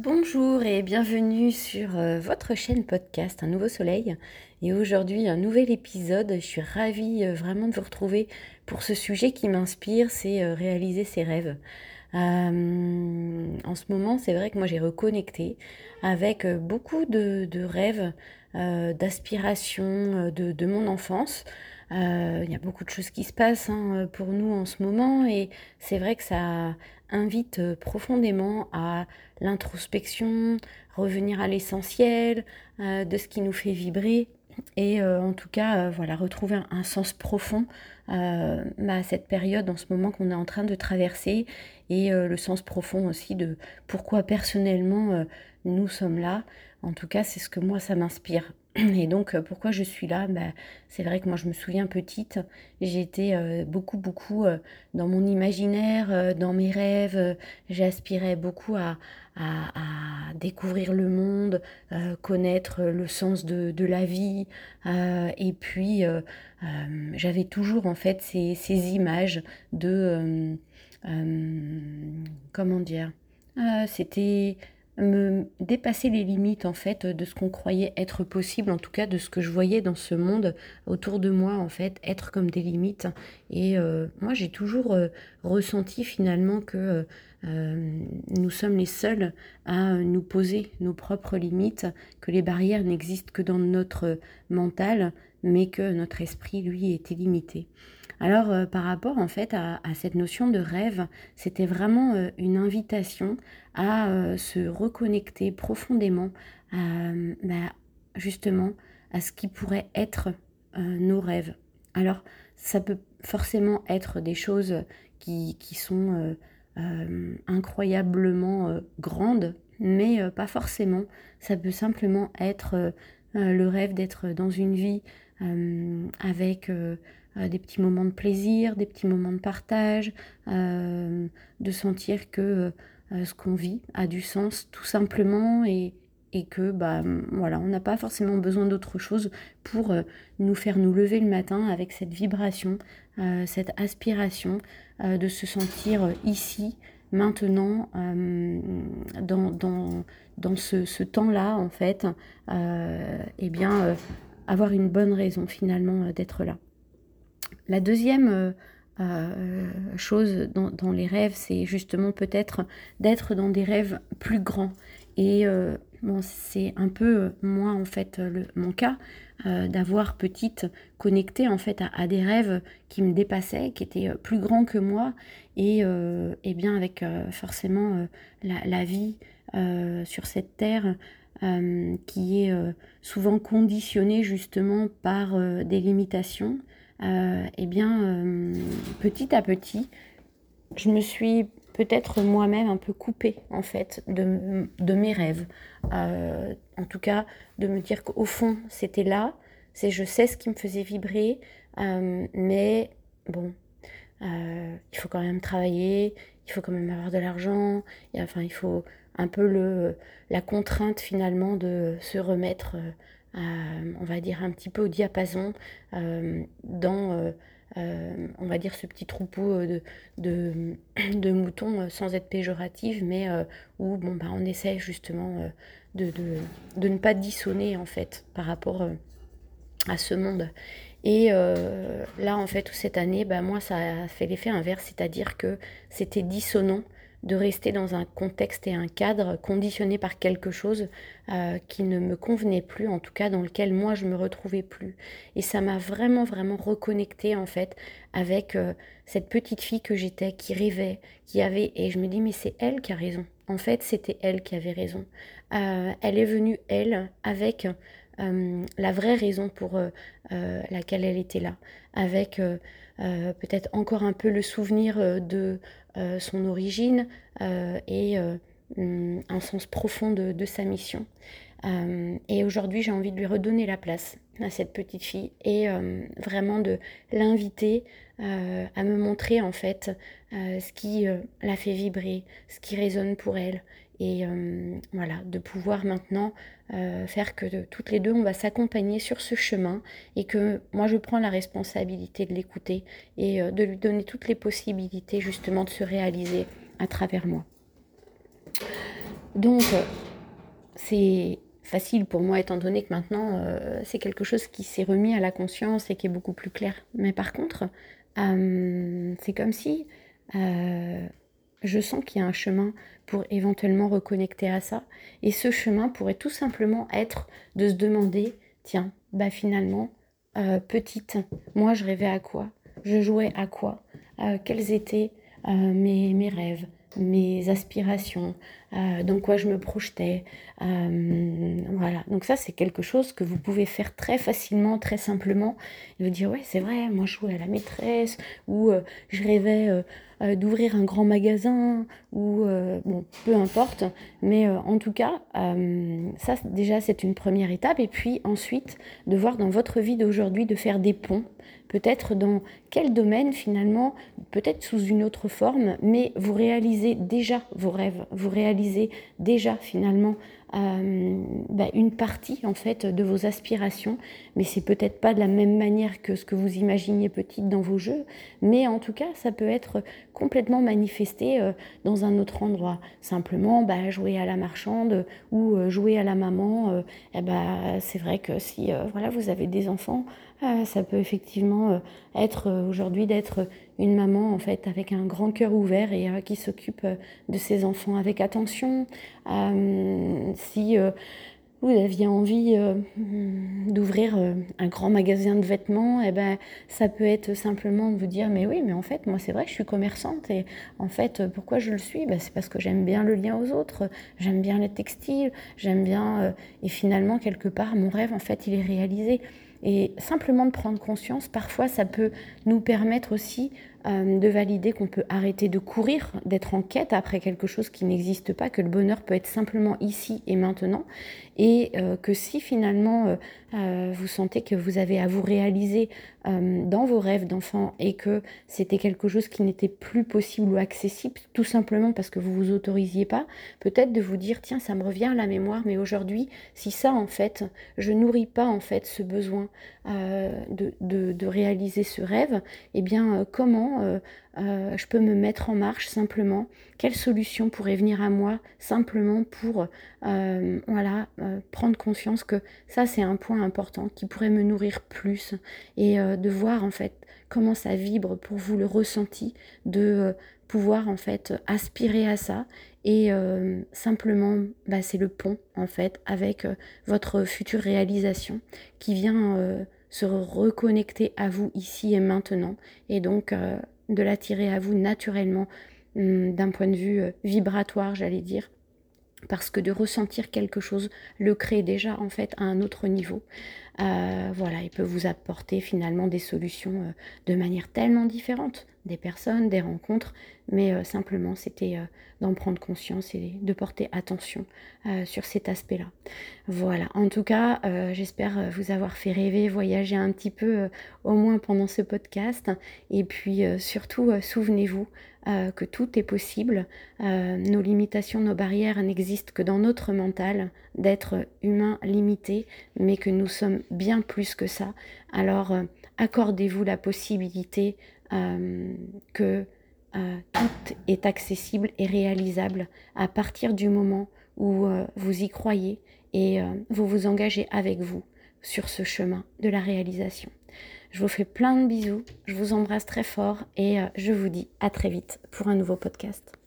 Bonjour et bienvenue sur euh, votre chaîne podcast Un Nouveau Soleil. Et aujourd'hui, un nouvel épisode. Je suis ravie euh, vraiment de vous retrouver pour ce sujet qui m'inspire, c'est euh, réaliser ses rêves. en ce moment, c'est vrai que moi j'ai reconnecté avec beaucoup de, rêves, d'aspirations de, de, mon enfance. Il y a beaucoup de choses qui se passent hein, pour nous en ce moment et c'est vrai que ça invite euh, profondément à l'introspection, revenir à l'essentiel, euh, de ce qui nous fait vibrer et euh, en tout cas voilà retrouver un, sens profond à cette période en ce moment qu'on est en train de traverser et le sens profond aussi de pourquoi personnellement nous sommes là. En tout cas, c'est ce que moi ça m'inspire. Et donc, euh, pourquoi je suis là? Bah, C'est vrai que moi, je me souviens petite, j'étais euh, beaucoup, beaucoup euh, dans mon imaginaire, dans mes rêves. J'aspirais beaucoup à, découvrir le monde, connaître le sens de, la vie. et puis, j'avais toujours, en fait, ces, ces images de... comment dire? C'était me dépasser les limites en fait de ce qu'on croyait être possible, en tout cas de ce que je voyais dans ce monde autour de moi en fait, être comme des limites. Et euh, moi j'ai toujours euh, ressenti finalement que euh, nous sommes les seuls à nous poser nos propres limites, que les barrières n'existent que dans notre mental, mais que notre esprit lui est illimité. Alors euh, par rapport en fait à, cette notion de rêve, c'était vraiment euh, une invitation à euh, se reconnecter profondément bah, justement à ce qui pourrait être nos rêves. Alors ça peut forcément être des choses qui, sont incroyablement grandes, mais pas forcément. Ça peut simplement être le rêve d'être dans une vie avec des petits moments de plaisir, des petits moments de partage, euh, de sentir que euh, ce qu'on vit a du sens tout simplement et, que bah on n'a pas forcément besoin d'autre chose pour nous faire nous lever le matin avec cette vibration, cette aspiration de se sentir ici, maintenant, dans, ce, ce temps-là, en fait, et eh bien, avoir une bonne raison finalement d'être là. La deuxième euh, euh, chose dans, les rêves, c'est justement peut-être d'être dans des rêves plus grands. Et euh, c'est un peu moi en fait mon cas d'avoir petite connecté en fait à, des rêves qui me dépassaient, qui étaient plus grands que moi et, bien avec forcément la, vie sur cette terre qui est souvent conditionnée justement par des limitations eh bien, euh, petit à petit, je me suis peut-être moi-même un peu coupée, en fait, de, mes rêves. Euh, en tout cas, de me dire qu'au fond, c'était là, c'est je sais ce qui me faisait vibrer, mais bon, il faut quand même travailler, il faut quand même avoir de l'argent, enfin, il faut un peu le, la contrainte finalement de se remettre euh, on va dire un petit peu au diapason euh, dans euh, on va dire ce petit troupeau de, moutons sans être péjorative, mais où bon, bah, on essaie justement de, de, ne pas dissonner en fait par rapport à ce monde. Et là en fait cette année, bah, moi ça a fait l'effet inverse, c'est-à-dire que c'était dissonant de rester dans un contexte et un cadre conditionné par quelque chose euh, qui ne me convenait plus, en tout cas dans lequel moi je me retrouvais plus. Et ça m'a vraiment vraiment reconnecté en fait avec euh, cette petite fille que j'étais, qui rêvait, qui avait, et je me dis mais c'est elle qui a raison. En fait c'était elle qui avait raison. Euh, elle est venue elle avec la vraie raison pour laquelle elle était là, avec peut-être encore un peu le souvenir de euh, son origine euh, et euh, mm, un sens profond de, sa mission. et aujourd'hui, j'ai envie de lui redonner la place à cette petite fille et vraiment de l'inviter à me montrer en fait ce qui la fait vibrer, ce qui résonne pour elle. Et voilà, de pouvoir maintenant faire que toutes les deux, on va s'accompagner sur ce chemin et que moi, je prends la responsabilité de l'écouter et de lui donner toutes les possibilités justement de se réaliser à travers moi. Donc, c'est facile pour moi étant donné que maintenant c'est quelque chose qui s'est remis à la conscience et qui est beaucoup plus clair. Mais par contre, c'est comme si je sens qu'il y a un chemin pour éventuellement reconnecter à ça. Et ce chemin pourrait tout simplement être de se demander, tiens, bah finalement, euh, petite, moi je rêvais à quoi? Je jouais à quoi? Euh, Quels étaient euh, mes, mes rêves mes aspirations, dans quoi je me projetais. voilà, donc ça c'est quelque chose que vous pouvez faire très facilement, très simplement. Et vous dire ouais c'est vrai, moi je jouais à la maîtresse ou je rêvais euh, d'ouvrir un grand magasin ou euh, bon, peu importe. Mais euh, en tout cas, ça déjà c'est une première étape. Et puis ensuite, de voir dans votre vie d'aujourd'hui de faire des ponts. Peut-être dans quel domaine finalement, peut-être sous une autre forme, mais vous réalisez déjà vos rêves, vous réalisez déjà finalement euh, bah, une partie en fait de vos aspirations, mais c'est peut-être pas de la même manière que ce que vous imaginiez petite dans vos jeux, mais en tout cas ça peut être complètement manifesté euh, dans un autre endroit. Simplement bah, jouer à la marchande ou euh, jouer à la maman, eh bah, c'est vrai que si voilà vous avez des enfants, ça peut effectivement être aujourd'hui d'être une maman en fait avec un grand cœur ouvert et qui s'occupe de ses enfants avec attention. Si vous aviez envie d'ouvrir un grand magasin de vêtements, eh ben, ça peut être simplement de vous dire mais oui, mais en fait, moi c'est vrai je suis commerçante et en fait, pourquoi je le suis? Ben, C'est parce que j'aime bien le lien aux autres, j'aime bien les textiles, j'aime bien... et finalement, quelque part, mon rêve, en fait, il est réalisé. Et simplement de prendre conscience, parfois ça peut nous permettre aussi euh, de valider qu'on peut arrêter de courir, d'être en quête après quelque chose qui n'existe pas, que le bonheur peut être simplement ici et maintenant, et euh, que si finalement euh, vous sentez que vous avez à vous réaliser dans vos rêves d'enfant et que c'était quelque chose qui n'était plus possible ou accessible, tout simplement parce que vous vous autorisiez pas, peut-être de vous dire tiens ça me revient à la mémoire, mais aujourd'hui si ça en fait je nourris pas en fait ce besoin de, réaliser ce rêve, eh bien comment euh, euh, je peux me mettre en marche simplement, quelle solution pourrait venir à moi simplement pour euh, voilà, prendre conscience que ça c'est un point important qui pourrait me nourrir plus et de voir en fait comment ça vibre pour vous le ressenti, de pouvoir en fait aspirer à ça et simplement bah, c'est le pont en fait avec votre future réalisation qui vient se reconnecter à vous ici et maintenant et donc euh, de l'attirer à vous naturellement hum, d'un point de vue euh, vibratoire, j'allais dire. Parce que de ressentir quelque chose le crée déjà en fait à un autre niveau. Euh, voilà, il peut vous apporter finalement des solutions de manière tellement différente, des personnes, des rencontres, mais simplement c'était d'en prendre conscience et de porter attention euh, sur cet aspect-là. Voilà, en tout cas, euh, j'espère euh, vous avoir fait rêver, voyager un petit peu au moins pendant ce podcast. Et puis surtout, souvenez-vous que tout est possible. nos limitations, nos barrières n'existent que dans notre mental, d'être humain limité, mais que nous sommes bien plus que ça. Alors, accordez-vous la possibilité que euh, tout est accessible et réalisable à partir du moment où euh, vous y croyez et euh, vous vous engagez avec vous sur ce chemin de la réalisation. Je vous fais plein de bisous, je vous embrasse très fort et je vous dis à très vite pour un nouveau podcast.